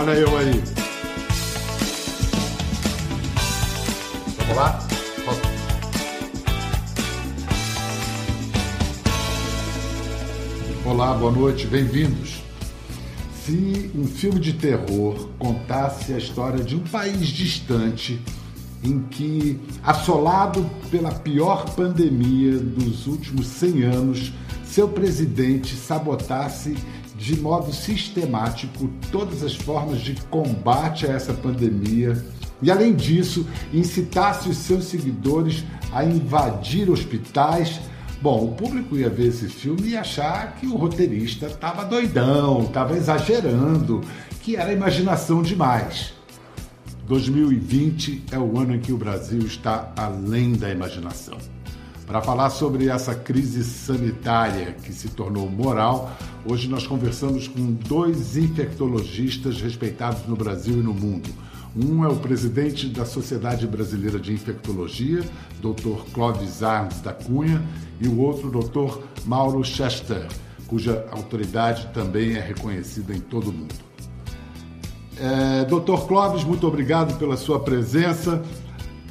Olha eu aí. Vamos lá? Olá, boa noite, bem-vindos. Se um filme de terror contasse a história de um país distante em que, assolado pela pior pandemia dos últimos 100 anos, seu presidente sabotasse de modo sistemático todas as formas de combate a essa pandemia e, além disso, incitasse os seus seguidores a invadir hospitais. Bom, o público ia ver esse filme e achar que o roteirista estava doidão, estava exagerando, que era imaginação demais. 2020 é o ano em que o Brasil está além da imaginação. Para falar sobre essa crise sanitária que se tornou moral, hoje nós conversamos com dois infectologistas respeitados no Brasil e no mundo. Um é o presidente da Sociedade Brasileira de Infectologia, Dr. Clóvis Arnes da Cunha, e o outro, Dr. Mauro Chester, cuja autoridade também é reconhecida em todo o mundo. É, Dr. Clóvis, muito obrigado pela sua presença.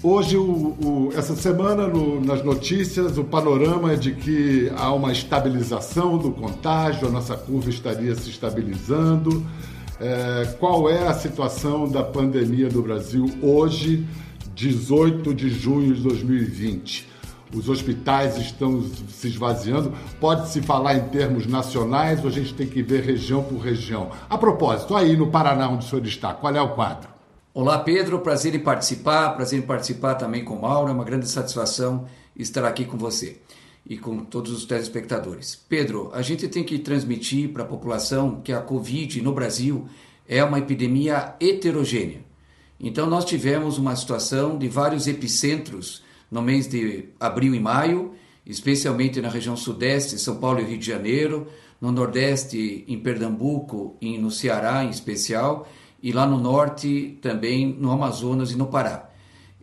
Hoje, o, o, essa semana, no, nas notícias, o panorama é de que há uma estabilização do contágio, a nossa curva estaria se estabilizando. É, qual é a situação da pandemia do Brasil hoje, 18 de junho de 2020? Os hospitais estão se esvaziando. Pode-se falar em termos nacionais ou a gente tem que ver região por região? A propósito, aí no Paraná, onde o senhor está, qual é o quadro? Olá, Pedro. Prazer em participar. Prazer em participar também com Mauro. É uma grande satisfação estar aqui com você e com todos os telespectadores. Pedro, a gente tem que transmitir para a população que a Covid no Brasil é uma epidemia heterogênea. Então, nós tivemos uma situação de vários epicentros no mês de abril e maio, especialmente na região sudeste, São Paulo e Rio de Janeiro, no nordeste, em Pernambuco e no Ceará em especial e lá no norte também no Amazonas e no Pará.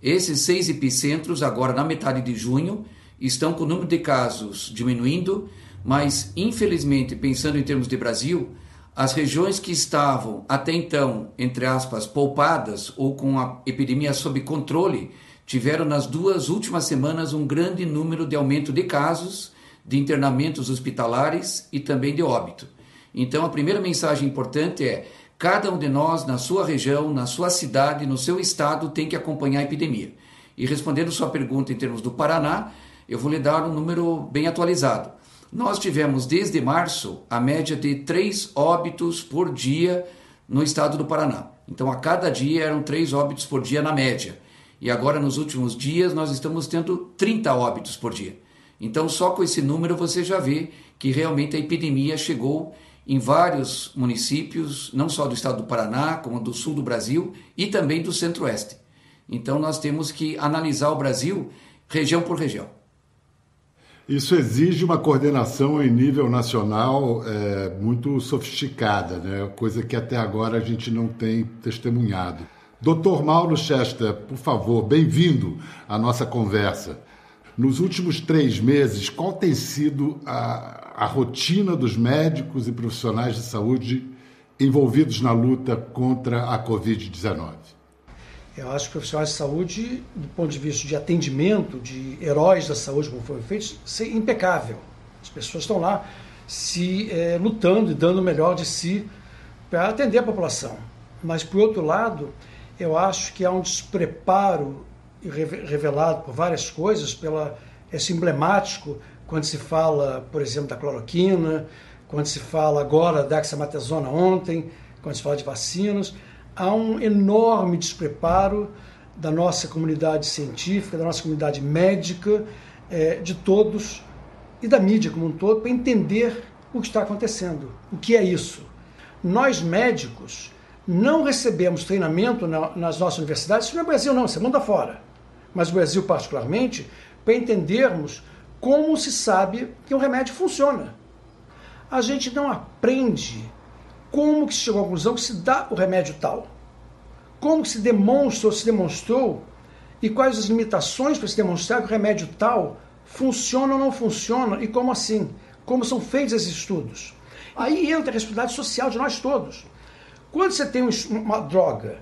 Esses seis epicentros, agora na metade de junho, estão com o número de casos diminuindo, mas infelizmente, pensando em termos de Brasil, as regiões que estavam até então, entre aspas, poupadas ou com a epidemia sob controle, tiveram nas duas últimas semanas um grande número de aumento de casos, de internamentos hospitalares e também de óbito. Então, a primeira mensagem importante é Cada um de nós, na sua região, na sua cidade, no seu estado, tem que acompanhar a epidemia. E respondendo sua pergunta em termos do Paraná, eu vou lhe dar um número bem atualizado. Nós tivemos desde março a média de três óbitos por dia no estado do Paraná. Então, a cada dia eram três óbitos por dia na média. E agora, nos últimos dias, nós estamos tendo 30 óbitos por dia. Então, só com esse número você já vê que realmente a epidemia chegou em vários municípios, não só do estado do Paraná, como do sul do Brasil e também do centro-oeste. Então nós temos que analisar o Brasil região por região. Isso exige uma coordenação em nível nacional é, muito sofisticada, né? coisa que até agora a gente não tem testemunhado. Doutor Mauro Chester, por favor, bem-vindo à nossa conversa. Nos últimos três meses, qual tem sido a, a rotina dos médicos e profissionais de saúde envolvidos na luta contra a Covid-19? Eu acho que profissionais de saúde, do ponto de vista de atendimento, de heróis da saúde, como foi feito, é impecável. As pessoas estão lá se é, lutando e dando o melhor de si para atender a população. Mas, por outro lado, eu acho que há um despreparo revelado por várias coisas, pela esse emblemático quando se fala, por exemplo, da cloroquina, quando se fala agora da dexametasona ontem, quando se fala de vacinas, há um enorme despreparo da nossa comunidade científica, da nossa comunidade médica, é, de todos e da mídia como um todo, para entender o que está acontecendo. O que é isso? Nós médicos não recebemos treinamento na, nas nossas universidades, isso não é Brasil não, isso é mundo afora, mas o Brasil particularmente, para entendermos como se sabe que o remédio funciona. A gente não aprende como que se chegou à conclusão que se dá o remédio tal. Como que se demonstra ou se demonstrou e quais as limitações para se demonstrar que o remédio tal funciona ou não funciona e como assim? Como são feitos esses estudos? Aí entra a responsabilidade social de nós todos. Quando você tem uma droga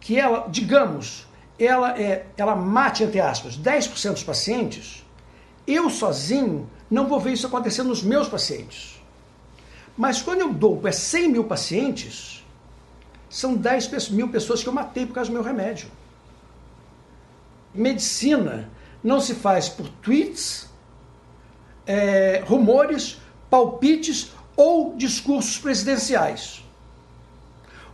que ela, digamos, ela, é, ela mate, entre aspas, 10% dos pacientes, eu sozinho não vou ver isso acontecer nos meus pacientes. Mas quando eu dou para 100 mil pacientes, são 10 mil pessoas que eu matei por causa do meu remédio. Medicina não se faz por tweets, é, rumores, palpites ou discursos presidenciais.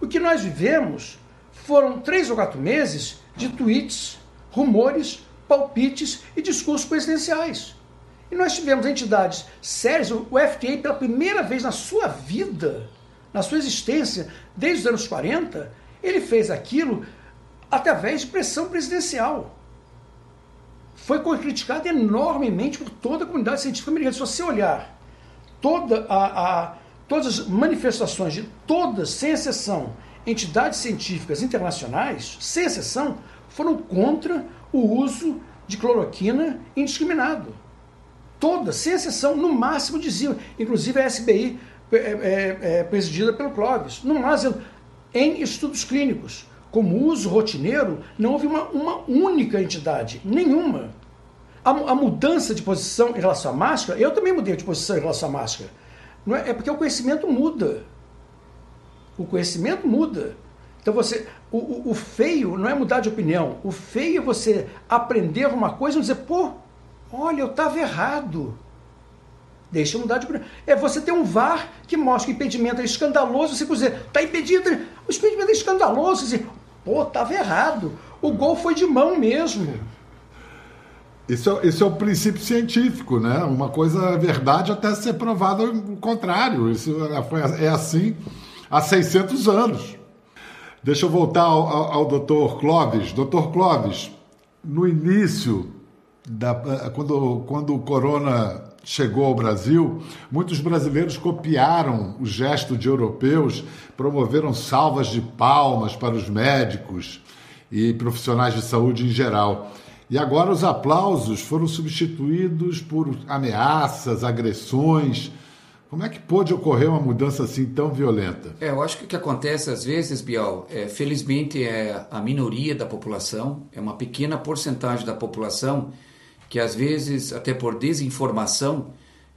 O que nós vivemos foram três ou quatro meses de tweets, rumores, palpites e discursos presidenciais. E nós tivemos entidades sérias, o FDA, pela primeira vez na sua vida, na sua existência, desde os anos 40, ele fez aquilo através de pressão presidencial. Foi criticado enormemente por toda a comunidade científica americana. Se você olhar toda a, a, todas as manifestações de todas, sem exceção, entidades científicas internacionais, sem exceção, foram contra o uso de cloroquina indiscriminado todas, sem exceção, no máximo diziam, inclusive a SBI é, é, é, presidida pelo Clóvis, no máximo, em estudos clínicos, como uso rotineiro, não houve uma, uma única entidade, nenhuma. A, a, mudança de posição em relação à máscara, eu também mudei de posição em relação à máscara. Não é, é porque o conhecimento muda. O conhecimento muda. Então você, o, o, o feio não é mudar de opinião. O feio é você aprender uma coisa e dizer, pô, Olha, eu estava errado. Deixa eu mudar de opinião. É você ter um VAR que mostra que o impedimento é escandaloso, você dizer, está impedido, o impedimento é escandaloso, você dizer, pô, estava errado. O gol foi de mão mesmo. Isso, é, isso é o princípio científico, né? Uma coisa é verdade até ser provado o contrário. Isso é, é assim há 600 anos. Deixa eu voltar ao, ao, ao Dr. Clóvis. Dr. Clóvis, no início da, quando, quando o corona chegou ao Brasil, muitos brasileiros copiaram o gesto de europeus, promoveram salvas de palmas para os médicos e profissionais de saúde em geral. E agora os aplausos foram substituídos por ameaças, agressões. Como é que pôde ocorrer uma mudança assim tão violenta? É, eu acho que o que acontece às vezes, Bial, é, felizmente é a minoria da população, é uma pequena porcentagem da população que às vezes, até por desinformação,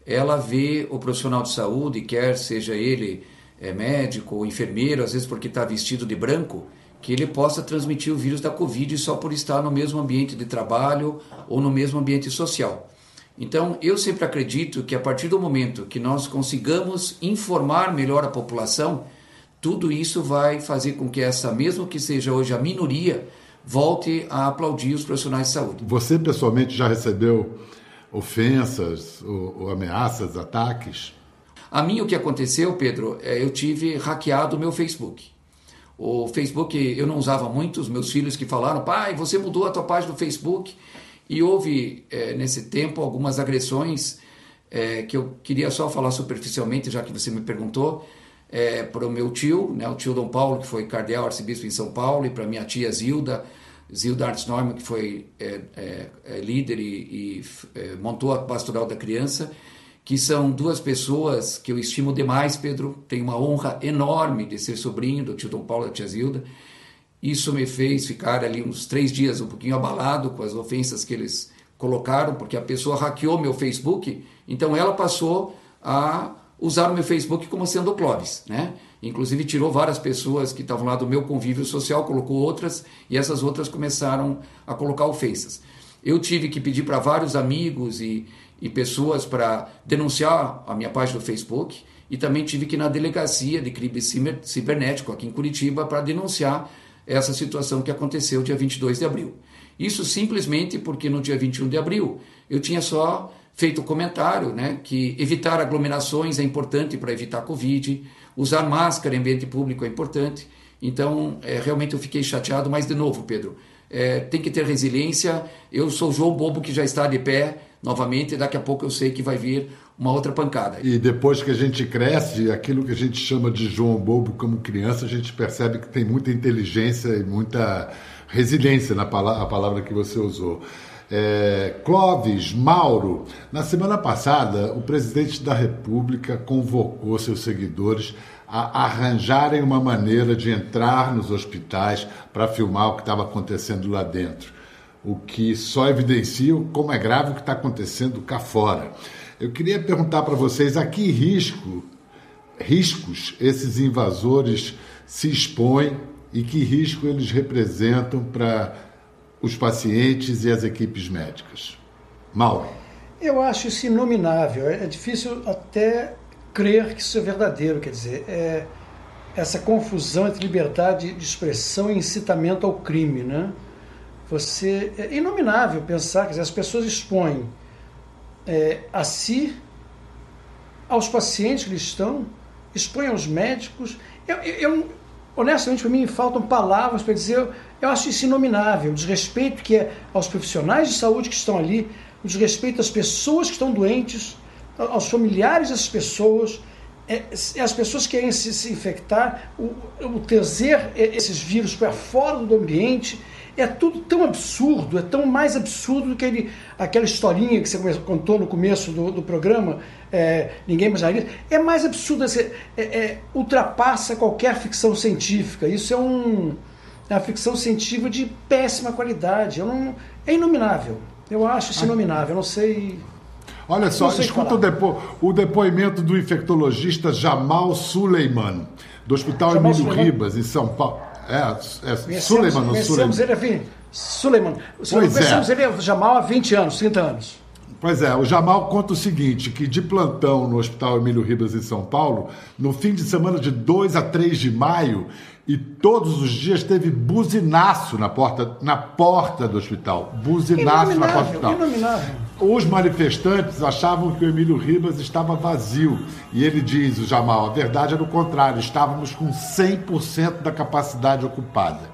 ela vê o profissional de saúde, quer seja ele é, médico ou enfermeiro, às vezes porque está vestido de branco, que ele possa transmitir o vírus da Covid só por estar no mesmo ambiente de trabalho ou no mesmo ambiente social. Então, eu sempre acredito que a partir do momento que nós consigamos informar melhor a população, tudo isso vai fazer com que essa, mesmo que seja hoje a minoria, volte a aplaudir os profissionais de saúde. Você pessoalmente já recebeu ofensas ou, ou ameaças, ataques? A mim o que aconteceu, Pedro, é eu tive hackeado o meu Facebook. O Facebook eu não usava muito, os meus filhos que falaram, pai, você mudou a tua página do Facebook. E houve é, nesse tempo algumas agressões é, que eu queria só falar superficialmente, já que você me perguntou, é, para o meu tio, né, o tio Dom Paulo, que foi cardeal arcebispo em São Paulo, e para minha tia Zilda, Zilda Arts Norma, que foi é, é, é líder e, e montou a Pastoral da Criança, que são duas pessoas que eu estimo demais, Pedro. Tenho uma honra enorme de ser sobrinho do tio Dom Paulo e da tia Zilda. Isso me fez ficar ali uns três dias um pouquinho abalado com as ofensas que eles colocaram, porque a pessoa hackeou meu Facebook, então ela passou a usar o meu Facebook como sendo o Clóvis, né? Inclusive tirou várias pessoas que estavam lá do meu convívio social, colocou outras e essas outras começaram a colocar ofensas. Eu tive que pedir para vários amigos e, e pessoas para denunciar a minha página do Facebook e também tive que ir na delegacia de crime cibernético aqui em Curitiba para denunciar essa situação que aconteceu dia 22 de abril. Isso simplesmente porque no dia 21 de abril eu tinha só feito o comentário né, que evitar aglomerações é importante para evitar Covid, usar máscara em ambiente público é importante. Então, é, realmente eu fiquei chateado, mas de novo, Pedro, é, tem que ter resiliência. Eu sou João Bobo que já está de pé novamente, e daqui a pouco eu sei que vai vir uma outra pancada. E depois que a gente cresce, aquilo que a gente chama de João Bobo como criança, a gente percebe que tem muita inteligência e muita resiliência na palavra, a palavra que você usou. É, Clóvis, Mauro, na semana passada, o presidente da República convocou seus seguidores a arranjarem uma maneira de entrar nos hospitais para filmar o que estava acontecendo lá dentro. O que só evidencia como é grave o que está acontecendo cá fora. Eu queria perguntar para vocês a que risco, riscos esses invasores se expõem e que risco eles representam para os pacientes e as equipes médicas. Mauro. Eu acho isso inominável. É difícil até crer que isso é verdadeiro. Quer dizer, é essa confusão entre liberdade de expressão e incitamento ao crime, né? Você é inominável pensar que as pessoas expõem é, a si, aos pacientes que estão, expõem aos médicos. Eu, eu honestamente, para mim, faltam palavras para dizer. Eu acho isso inominável. O desrespeito que é aos profissionais de saúde que estão ali, o desrespeito às pessoas que estão doentes, aos familiares dessas pessoas, é, as pessoas querem se, se infectar, o, o trazer esses vírus para fora do ambiente, é tudo tão absurdo, é tão mais absurdo do que ele, aquela historinha que você contou no começo do, do programa, é, ninguém imaginaria. É mais absurdo, é, é, ultrapassa qualquer ficção científica. Isso é, um, é uma ficção científica de péssima qualidade. Não, é inominável. Eu acho isso inominável. Eu não sei. Olha só, escuta o, depo o, depoimento do infectologista Jamal Suleiman, do Hospital Jamal Emílio Suleiman. Ribas, em São Paulo. É, é Suleiman, Conhecemos ele, Suleiman. Conhecemos é. ele Jamal há 20 anos, 30 anos. Pois é, o Jamal conta o seguinte, que de plantão no Hospital Emílio Ribas, em São Paulo, no fim de semana de 2 a 3 de maio, e todos os dias teve buzinaço na porta, na porta do hospital. Buzinaço na porta do hospital. Os manifestantes achavam que o Emílio Ribas estava vazio. E ele diz, o Jamal, a verdade é o contrário, estávamos com 100% da capacidade ocupada.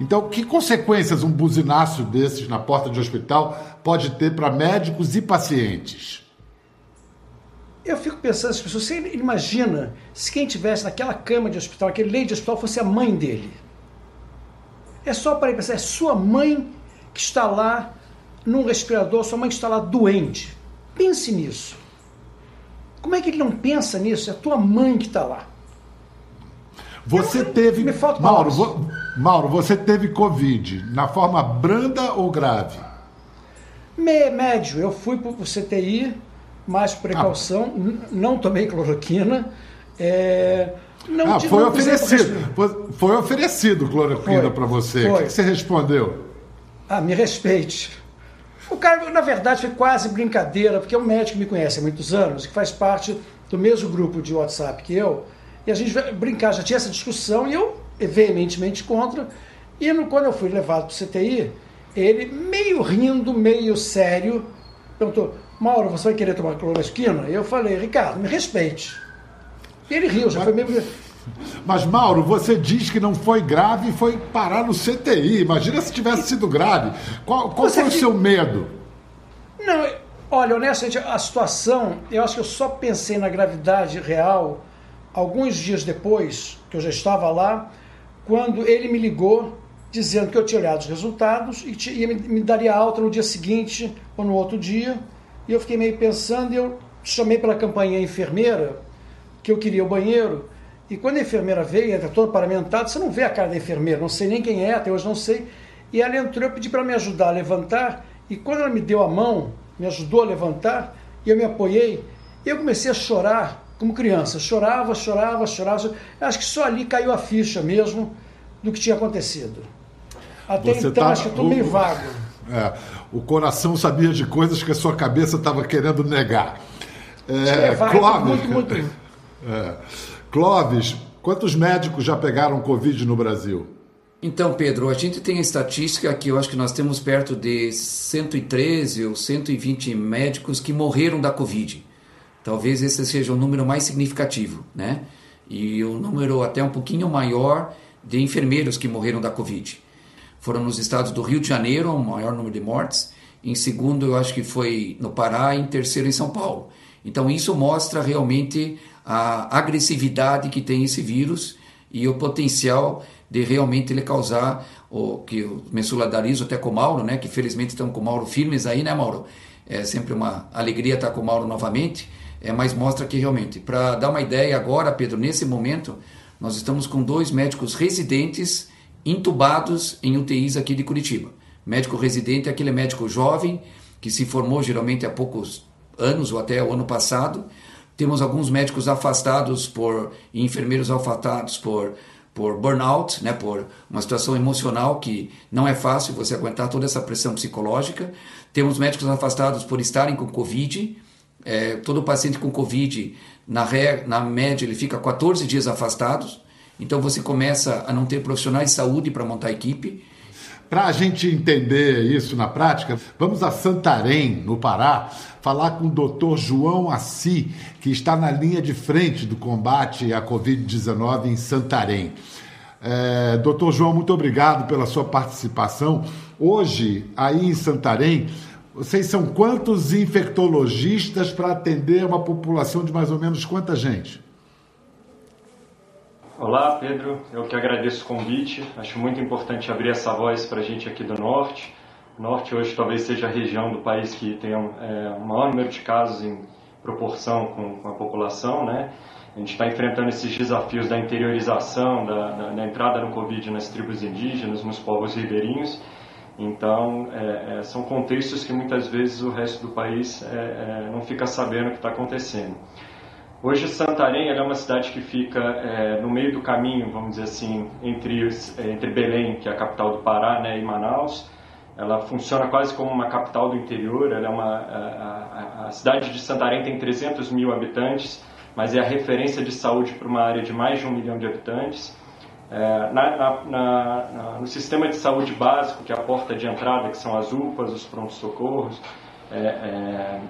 Então, que consequências um buzinaço desses na porta de hospital pode ter para médicos e pacientes? Eu fico pensando, as pessoas, você imagina se quem tivesse naquela cama de hospital, aquele leito de hospital, fosse a mãe dele. É só para pensar, é sua mãe que está lá num respirador, sua mãe que está lá doente. Pense nisso. Como é que ele não pensa nisso? É a tua mãe que está lá. Você teve. Me falta Mauro, vo... Mauro, você teve Covid na forma branda ou grave? Me, médio. Eu fui para o CTI mais precaução, ah. não tomei cloroquina. É, não, ah, foi, oferecido, foi, foi oferecido cloroquina para você. Foi. O que você respondeu? Ah, me respeite. O cara, na verdade, foi quase brincadeira, porque é um médico que me conhece há muitos anos, que faz parte do mesmo grupo de WhatsApp que eu, e a gente brincar, já tinha essa discussão, e eu veementemente contra. E no, quando eu fui levado para o CTI, ele, meio rindo, meio sério, perguntou: Mauro, você vai querer tomar cloroquina? E eu falei, Ricardo, me respeite. E ele riu, já mas, foi meio. Mas, Mauro, você diz que não foi grave e foi parar no CTI. Imagina se tivesse sido grave. Qual, qual foi o seu medo? Não, olha, honestamente, a situação, eu acho que eu só pensei na gravidade real alguns dias depois, que eu já estava lá, quando ele me ligou dizendo que eu tinha olhado os resultados e ia me, me daria alta no dia seguinte ou no outro dia. E eu fiquei meio pensando, e eu chamei pela campanha a enfermeira, que eu queria o banheiro, e quando a enfermeira veio, entra toda paramentada, você não vê a cara da enfermeira, não sei nem quem é, até hoje não sei. E ela entrou, eu pedi para me ajudar a levantar, e quando ela me deu a mão, me ajudou a levantar, e eu me apoiei, eu comecei a chorar como criança. Chorava, chorava, chorava. Acho que só ali caiu a ficha mesmo do que tinha acontecido. Até Você então, tá... acho que estou meio vago. É, o coração sabia de coisas que a sua cabeça estava querendo negar. É, Clóvis, muito, muito... É, Clóvis, quantos médicos já pegaram Covid no Brasil? Então, Pedro, a gente tem a estatística que eu acho que nós temos perto de 113 ou 120 médicos que morreram da Covid. Talvez esse seja o número mais significativo, né? E o número até um pouquinho maior de enfermeiros que morreram da Covid foram nos estados do Rio de Janeiro, o maior número de mortes. Em segundo, eu acho que foi no Pará. E em terceiro, em São Paulo. Então, isso mostra realmente a agressividade que tem esse vírus e o potencial de realmente ele causar o que eu me até com o Mauro, né, que felizmente estão com o Mauro firmes aí, né, Mauro? É sempre uma alegria estar com o Mauro novamente. é, mas mostra que realmente, para dar uma ideia agora, Pedro, nesse momento, nós estamos com dois médicos residentes intubados em UTIs aqui de Curitiba. Médico residente é aquele médico jovem que se formou geralmente há poucos anos ou até o ano passado. Temos alguns médicos afastados por e enfermeiros afastados por por burnout, né, por uma situação emocional que não é fácil você aguentar toda essa pressão psicológica. Temos médicos afastados por estarem com Covid. É, todo paciente com Covid, na, na média, ele fica 14 dias afastados. Então você começa a não ter profissionais de saúde para montar equipe. Para a gente entender isso na prática, vamos a Santarém, no Pará, falar com o doutor João Assi, que está na linha de frente do combate à Covid-19 em Santarém. É, doutor João, muito obrigado pela sua participação. Hoje, aí em Santarém, vocês são quantos infectologistas para atender uma população de mais ou menos quanta gente? Olá, Pedro. Eu que agradeço o convite. Acho muito importante abrir essa voz para a gente aqui do Norte. O Norte hoje talvez seja a região do país que tem é, um maior número de casos em proporção com, com a população, né? A gente está enfrentando esses desafios da interiorização, da, da, da, entrada no Covid nas tribos indígenas, nos povos ribeirinhos. Então, é, é, são contextos que muitas vezes o resto do país é, é não fica sabendo o que está acontecendo. Hoje Santarém é uma cidade que fica é, no meio do caminho, vamos dizer assim, entre, é, entre Belém, que é a capital do Pará, né, e Manaus. Ela funciona quase como uma capital do interior. Ela é uma, a, a, a cidade de Santarém tem 300 mil habitantes, mas é a referência de saúde para uma área de mais de um milhão de habitantes. É, na, na, na, no sistema de saúde básico, que é a porta de entrada, que são as UPAs, os prontos-socorros, é, é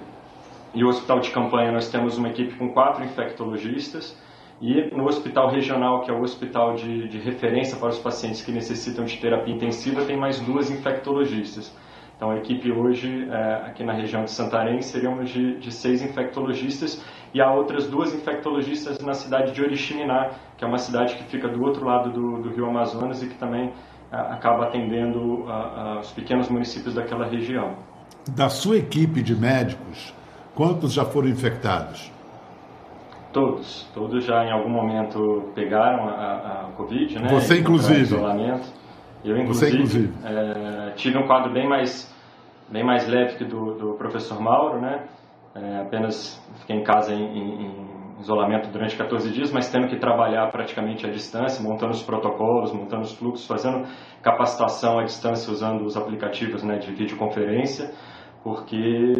e o hospital de campanha nós temos uma equipe com quatro infectologistas e no hospital regional, que é o hospital de, de referência para os pacientes que necessitam de terapia intensiva, tem mais duas infectologistas. Então a equipe hoje, é, aqui na região de Santarém, seríamos de, de, seis infectologistas e há outras duas infectologistas na cidade de Oriximiná, que é uma cidade que fica do outro lado do, do rio Amazonas e que também é, acaba atendendo a, a, os pequenos municípios daquela região. Da sua equipe de médicos, Quantos já foram infectados? Todos. Todos já em algum momento pegaram a, a Covid, né? Você, inclusive. Isolamento. Eu, inclusive, Você, inclusive. É, tive um quadro bem mais, bem mais leve que do, do professor Mauro, né? É, apenas fiquei em casa em, em, em, isolamento durante 14 dias, mas tendo que trabalhar praticamente à distância, montando os protocolos, montando os fluxos, fazendo capacitação à distância usando os aplicativos né, de videoconferência porque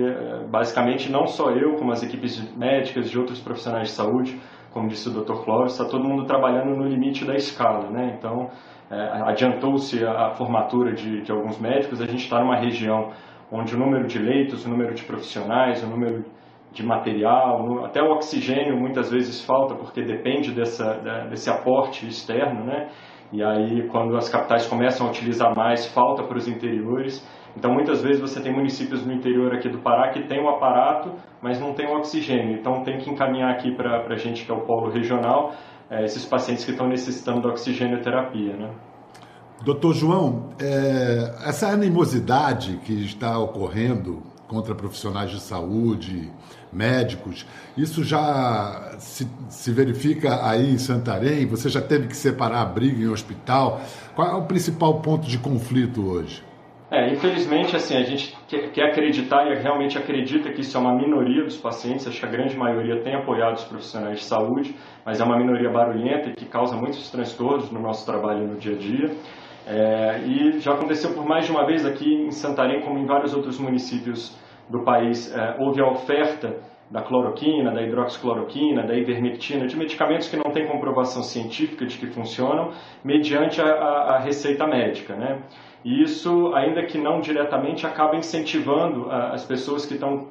basicamente não só eu, como as equipes médicas de outros profissionais de saúde, como disse o Dr. Clóvis, está todo mundo trabalhando no limite da escala, né? Então, é, adiantou-se a, formatura de, de, alguns médicos, a gente está numa região onde o número de leitos, o número de profissionais, o número de material, até o oxigênio muitas vezes falta porque depende dessa, desse aporte externo, né? E aí, quando as capitais começam a utilizar mais, falta para os interiores. Então, muitas vezes você tem municípios no interior aqui do Pará que tem o um aparato, mas não tem o oxigênio. Então, tem que encaminhar aqui para a gente, que é o polo regional, é, esses pacientes que estão necessitando da oxigênio-terapia, né? Doutor João, é, essa animosidade que está ocorrendo contra profissionais de saúde, médicos, isso já se, se, verifica aí em Santarém? Você já teve que separar a briga em hospital? Qual é o principal ponto de conflito hoje? É, infelizmente, assim, a gente quer, acreditar e realmente acredita que isso é uma minoria dos pacientes, acho que a grande maioria tem apoiado os profissionais de saúde, mas é uma minoria barulhenta e que causa muitos transtornos no nosso trabalho no dia a dia. É, e já aconteceu por mais de uma vez aqui em Santarém, como em vários outros municípios do país, é, houve a oferta da cloroquina, da hidroxicloroquina, da ivermectina, de medicamentos que não têm comprovação científica de que funcionam, mediante a, a, a receita médica, né? E isso, ainda que não diretamente, acaba incentivando as pessoas que estão,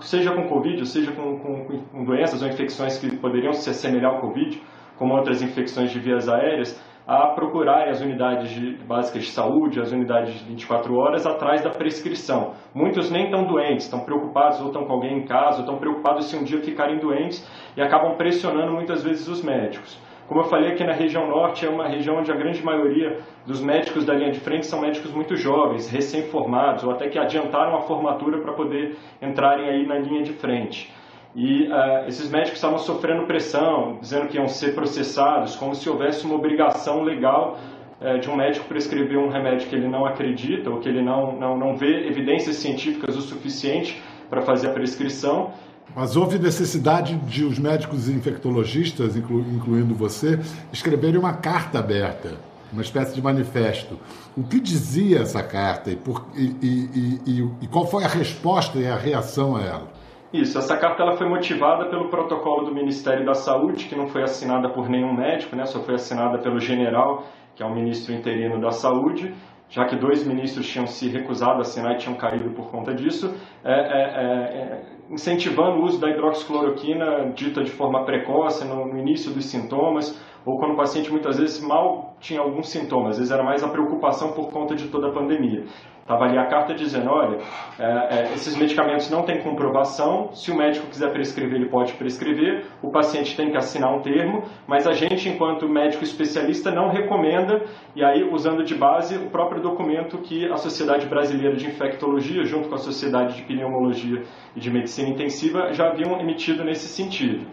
seja com Covid, seja com, com, com doenças ou infecções que poderiam se assemelhar ao Covid, como outras infecções de vias aéreas, a procurarem as unidades de, básicas de saúde, as unidades de 24 horas, atrás da prescrição. Muitos nem estão doentes, estão preocupados ou estão com alguém em casa, ou estão preocupados se um dia ficarem doentes e acabam pressionando muitas vezes os médicos. Como eu falei aqui na região norte, é uma região onde a grande maioria dos médicos da linha de frente são médicos muito jovens, recém-formados, ou até que adiantaram a formatura para poder entrarem aí na linha de frente. e uh, esses médicos estavam sofrendo pressão, dizendo que iam ser processados, como se houvesse uma obrigação legal uh, de um médico prescrever um remédio que ele não acredita ou que ele não, não, não vê evidências científicas o suficiente para fazer a prescrição. Mas houve necessidade de os médicos infectologistas, inclu, incluindo você, escreverem uma carta aberta, uma espécie de manifesto. O que dizia essa carta e, por, e, e, e, qual foi a resposta e a reação a ela? Isso, essa carta ela foi motivada pelo protocolo do Ministério da Saúde, que não foi assinada por nenhum médico, né, só foi assinada pelo general, que é o ministro interino da Saúde, já que dois ministros tinham se recusado a assinar e tinham caído por conta disso, é, é, é, incentivando o uso da hidroxicloroquina dita de forma precoce, no, no início dos sintomas, ou quando o paciente muitas vezes mal tinha alguns sintomas, às vezes era mais a preocupação por conta de toda a pandemia. Estava ali a carta dizendo, olha, é, é, esses medicamentos não têm comprovação, se o médico quiser prescrever, ele pode prescrever, o paciente tem que assinar um termo, mas a gente, enquanto médico especialista, não recomenda, e aí, usando de base o próprio documento que a Sociedade Brasileira de Infectologia, junto com a Sociedade de Pneumologia e de Medicina Intensiva, já haviam emitido nesse sentido.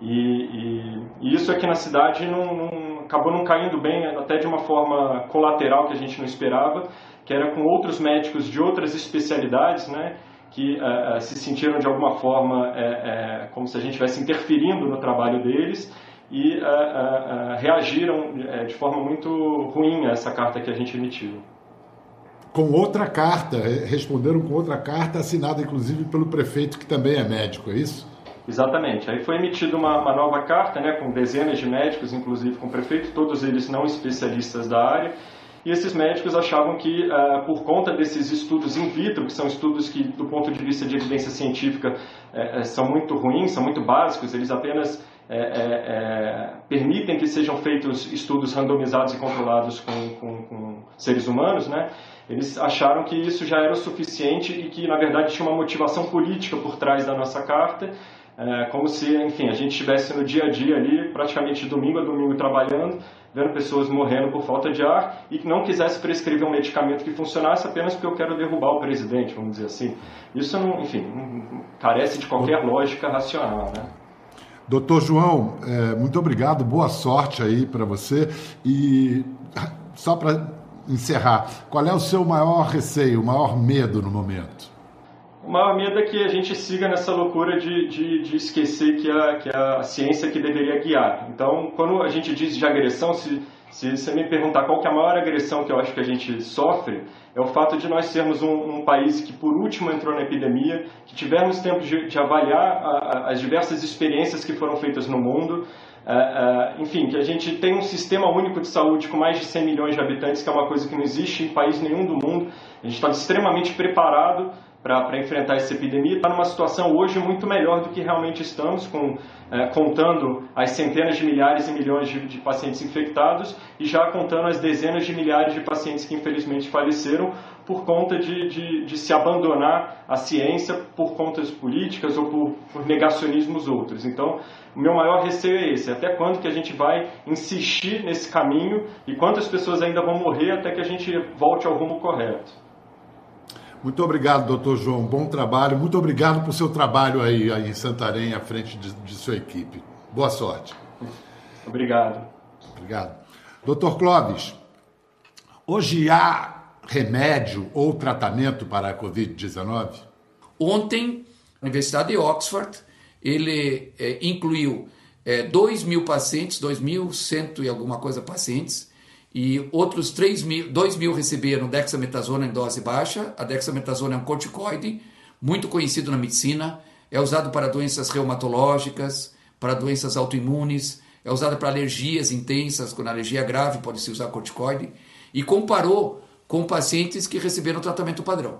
E, e, e isso aqui na cidade não, não, acabou não caindo bem, até de uma forma colateral que a gente não esperava, que era com outros médicos de outras especialidades, né, que uh, uh, se sentiram de alguma forma uh, como se a gente estivesse interferindo no trabalho deles e reagiram de forma muito ruim a essa carta que a gente emitiu. Com outra carta, responderam com outra carta assinada inclusive pelo prefeito que também é médico, é isso? Exatamente. Aí foi emitida uma, uma, nova carta, né, com dezenas de médicos, inclusive com o prefeito, todos eles não especialistas da área, e esses médicos achavam que, uh, por conta desses estudos in vitro, que são estudos que, do ponto de vista de evidência científica, uh, são muito ruins, são muito básicos, eles apenas permitem que sejam feitos estudos randomizados e controlados com, com, com seres humanos, né? Eles acharam que isso já era o suficiente e que, na verdade, tinha uma motivação política por trás da nossa carta, como se, enfim, a gente estivesse no dia a dia ali, praticamente domingo a domingo trabalhando, vendo pessoas morrendo por falta de ar e que não quisesse prescrever um medicamento que funcionasse apenas porque eu quero derrubar o presidente, vamos dizer assim. Isso, não, enfim, carece de qualquer lógica racional, né? Doutor João, é, muito obrigado, boa sorte aí para você. E só para encerrar, qual é o seu maior receio, o maior medo no momento? O maior medo é que a gente siga nessa loucura de, de, de esquecer que a, que a ciência que deveria guiar. Então, quando a gente diz de agressão, se, se você me perguntar qual é a maior agressão que eu acho que a gente sofre, é o fato de nós sermos um, um país que por último entrou na epidemia, que tivemos tempo de, de avaliar a, a, as diversas experiências que foram feitas no mundo, Uh, uh, enfim, que a gente tem um sistema único de saúde com mais de 100 milhões de habitantes, que é uma coisa que não existe em país nenhum do mundo. A gente está extremamente preparado para enfrentar essa epidemia, está numa situação hoje muito melhor do que realmente estamos, com, é, contando as centenas de milhares e milhões de, de, pacientes infectados e já contando as dezenas de milhares de pacientes que infelizmente faleceram por conta de, de, de se abandonar a ciência por contas políticas ou por, por negacionismos outros. Então, o meu maior receio é esse: até quando que a gente vai insistir nesse caminho e quantas pessoas ainda vão morrer até que a gente volte ao rumo correto? Muito obrigado, doutor João. Bom trabalho. Muito obrigado por seu trabalho aí, aí em Santarém, à frente de, de sua equipe. Boa sorte. Obrigado. Obrigado. Doutor Clóvis, hoje há remédio ou tratamento para a Covid-19? Ontem, a Universidade de Oxford, ele é, incluiu é, 2 mil pacientes, 2.100 e alguma coisa pacientes, e outros 3 mil, 2 mil receberam dexametasona em dose baixa. A dexametasona é um corticoide muito conhecido na medicina, é usado para doenças reumatológicas, para doenças autoimunes, é usado para alergias intensas, quando a alergia é grave pode-se usar corticoide, e comparou com pacientes que receberam tratamento padrão.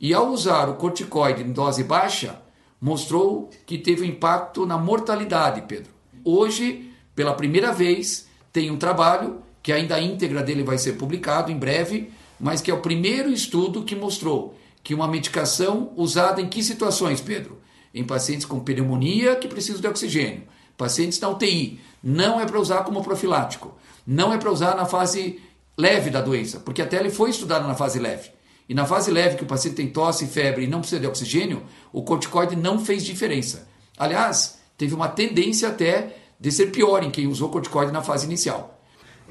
E ao usar o corticoide em dose baixa, mostrou que teve um impacto na mortalidade, Pedro. Hoje, pela primeira vez, tem um trabalho que ainda a íntegra dele vai ser publicado em breve, mas que é o primeiro estudo que mostrou que uma medicação usada em que situações, Pedro? Em pacientes com pneumonia que precisam de oxigênio, pacientes na UTI, não é para usar como profilático, não é para usar na fase leve da doença, porque até ele foi estudado na fase leve. E na fase leve, que o paciente tem tosse, febre e não precisa de oxigênio, o corticoide não fez diferença. Aliás, teve uma tendência até de ser pior em quem usou corticoide na fase inicial.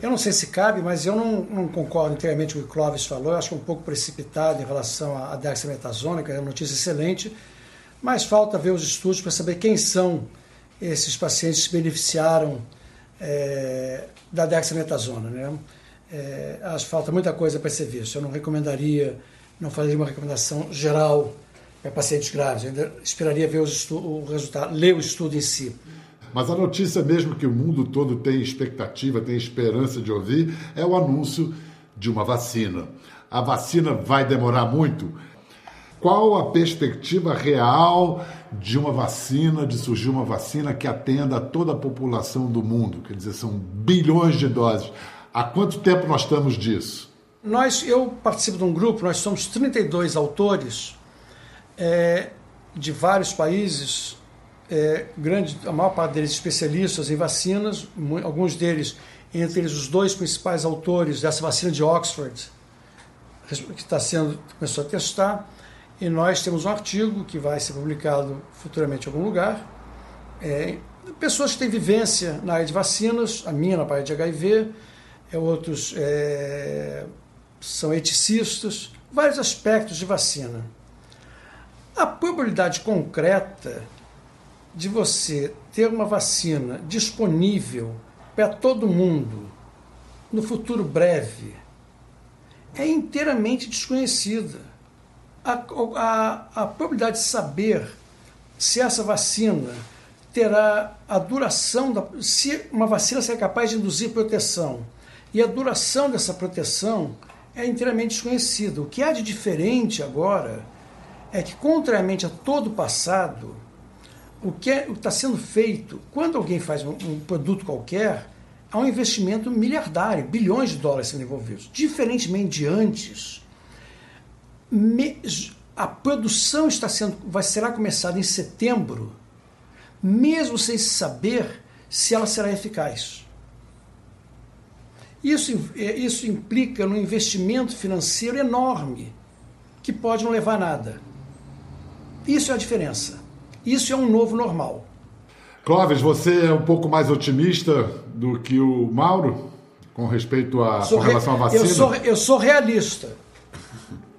Eu não sei se cabe, mas eu não, não concordo inteiramente com o que o Clóvis falou. Eu acho é um pouco precipitado em relação à dexametasona, que é uma notícia excelente, mas falta ver os estudos para saber quem são esses pacientes que se beneficiaram é, da dexametasona. Né? É, acho que falta muita coisa para ser visto. Eu não recomendaria, não faria uma recomendação geral para pacientes graves. Eu ainda esperaria ver o resultado, ler o estudo em si. Mas a notícia mesmo que o mundo todo tem expectativa, tem esperança de ouvir, é o anúncio de uma vacina. A vacina vai demorar muito? Qual a perspectiva real de uma vacina, de surgir uma vacina que atenda a toda a população do mundo? Quer dizer, são bilhões de doses. Há quanto tempo nós estamos disso? Nós, eu participo de um grupo, nós somos 32 autores é, de vários países, é, grande, a maior parte deles especialistas em vacinas, alguns deles, entre eles os dois principais autores dessa vacina de Oxford, que está sendo, começou a testar, e nós temos um artigo que vai ser publicado futuramente em algum lugar. É, pessoas que têm vivência na área de vacinas, a minha na área de HIV, outros é, são eticistas, vários aspectos de vacina. A probabilidade concreta de você ter uma vacina disponível para todo mundo no futuro breve é inteiramente desconhecida. A, a, a probabilidade de saber se essa vacina terá a duração, da, se uma vacina será capaz de induzir proteção e a duração dessa proteção é inteiramente desconhecida. O que há de diferente agora é que, contrariamente a todo o passado, o que é, está sendo feito, quando alguém faz um, um, produto qualquer, há um investimento miliardário, bilhões de dólares sendo envolvidos. Diferentemente de antes, a produção está sendo, vai, será começada em setembro, mesmo sem saber se ela será eficaz. Isso, é, isso implica um investimento financeiro enorme, que pode não levar a nada. Isso é a diferença. Isso é um novo normal. Clóvis, você é um pouco mais otimista do que o Mauro com respeito a com relação à vacina? Eu sou, eu sou realista.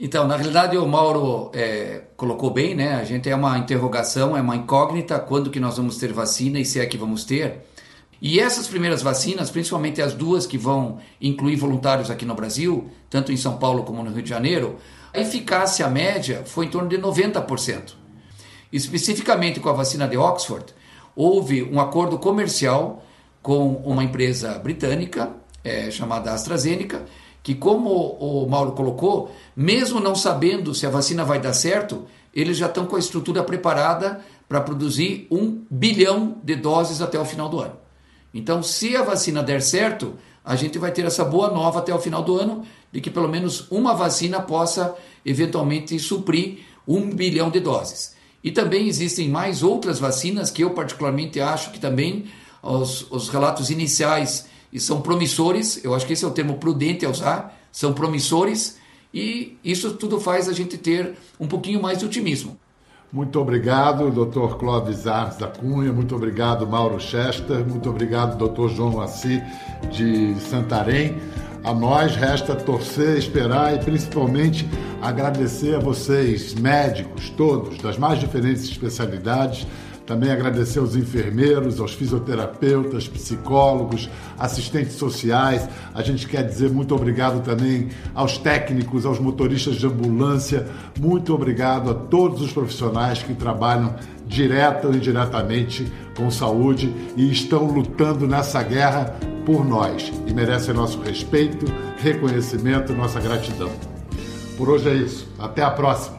Então, na realidade, o Mauro é, colocou bem, né? A gente é uma interrogação, é uma incógnita quando que nós vamos ter vacina e se é que vamos ter. E essas primeiras vacinas, principalmente as duas que vão incluir voluntários aqui no Brasil, tanto em São Paulo como no Rio de Janeiro, a eficácia média foi em torno de 90%. Especificamente com a vacina de Oxford, houve um acordo comercial com uma empresa britânica é, chamada AstraZeneca, que, como o Mauro colocou, mesmo não sabendo se a vacina vai dar certo, eles já estão com a estrutura preparada para produzir um bilhão de doses até o final do ano. Então, se a vacina der certo, a gente vai ter essa boa nova até o final do ano de que pelo menos uma vacina possa eventualmente suprir um bilhão de doses. E também existem mais outras vacinas que eu particularmente acho que também os, os relatos iniciais são promissores, eu acho que esse é o termo prudente a usar, são promissores e isso tudo faz a gente ter um pouquinho mais de otimismo. Muito obrigado, Dr. Clóvis Arnes da Cunha, muito obrigado, Mauro Chester, muito obrigado, Dr. João Assi de Santarém. A nós resta torcer, esperar e principalmente agradecer a vocês, médicos, todos, das mais diferentes especialidades, também agradecer aos enfermeiros, aos fisioterapeutas, psicólogos, assistentes sociais. A gente quer dizer muito obrigado também aos técnicos, aos motoristas de ambulância. Muito obrigado a todos os profissionais que trabalham direta ou indiretamente com saúde e estão lutando nessa guerra por nós e merecem nosso respeito, reconhecimento nossa gratidão. Por hoje é isso. Até a próxima.